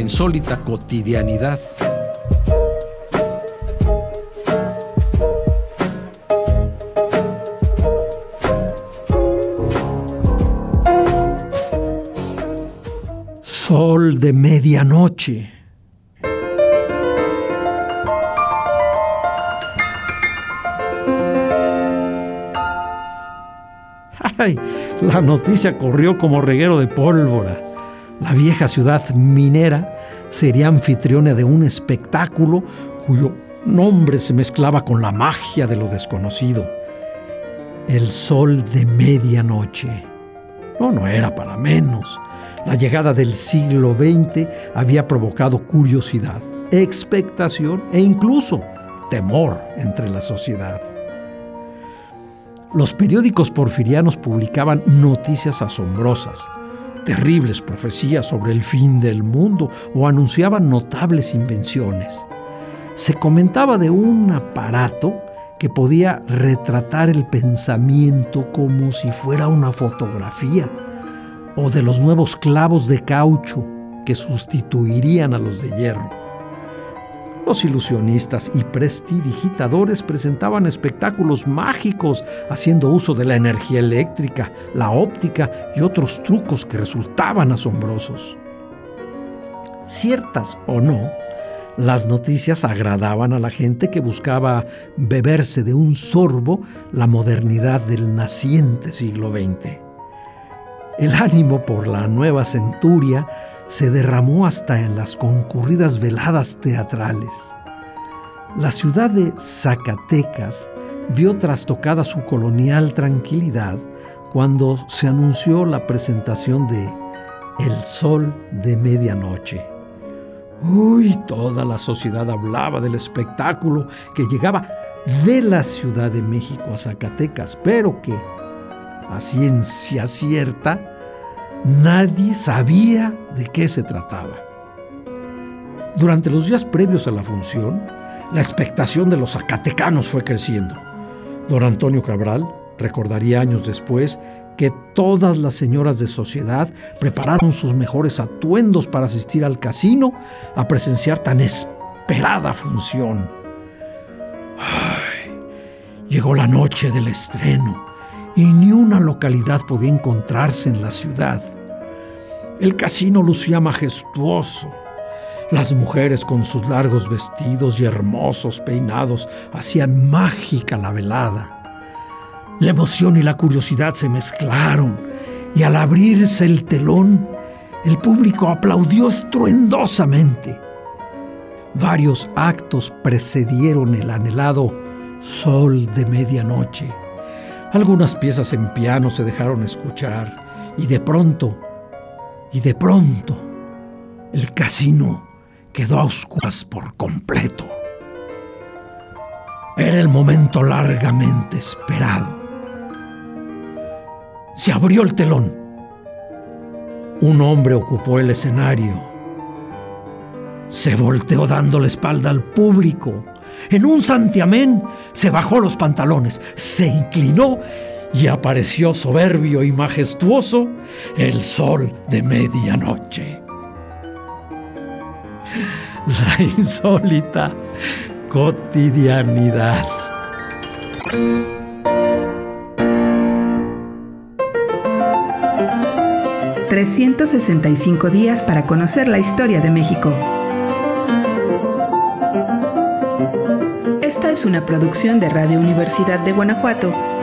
Insólita cotidianidad. Sol de medianoche. Ay, la noticia corrió como reguero de pólvora. La vieja ciudad minera sería anfitriona de un espectáculo cuyo nombre se mezclaba con la magia de lo desconocido. El sol de medianoche. No, no era para menos. La llegada del siglo XX había provocado curiosidad, expectación e incluso temor entre la sociedad. Los periódicos porfirianos publicaban noticias asombrosas, terribles profecías sobre el fin del mundo o anunciaban notables invenciones. Se comentaba de un aparato que podía retratar el pensamiento como si fuera una fotografía o de los nuevos clavos de caucho que sustituirían a los de hierro. Los ilusionistas y prestidigitadores presentaban espectáculos mágicos haciendo uso de la energía eléctrica, la óptica y otros trucos que resultaban asombrosos. Ciertas o no, las noticias agradaban a la gente que buscaba beberse de un sorbo la modernidad del naciente siglo XX. El ánimo por la nueva centuria se derramó hasta en las concurridas veladas teatrales. La ciudad de Zacatecas vio trastocada su colonial tranquilidad cuando se anunció la presentación de El Sol de Medianoche. Uy, toda la sociedad hablaba del espectáculo que llegaba de la Ciudad de México a Zacatecas, pero que a ciencia cierta, nadie sabía de qué se trataba. Durante los días previos a la función, la expectación de los zacatecanos fue creciendo. Don Antonio Cabral recordaría años después que todas las señoras de sociedad prepararon sus mejores atuendos para asistir al casino a presenciar tan esperada función. llegó la noche del estreno y ni una localidad podía encontrarse en la ciudad. El casino lucía majestuoso. Las mujeres con sus largos vestidos y hermosos peinados hacían mágica la velada. La emoción y la curiosidad se mezclaron y al abrirse el telón, el público aplaudió estruendosamente. Varios actos precedieron el anhelado sol de medianoche. Algunas piezas en piano se dejaron escuchar y de pronto, y de pronto, el casino quedó a oscuras por completo. Era el momento largamente esperado. Se abrió el telón. Un hombre ocupó el escenario. Se volteó dando la espalda al público en un santiamén se bajó los pantalones, se inclinó y apareció soberbio y majestuoso el sol de medianoche. La insólita cotidianidad. ...365 días para conocer la historia de México. Esta es una producción de Radio Universidad de Guanajuato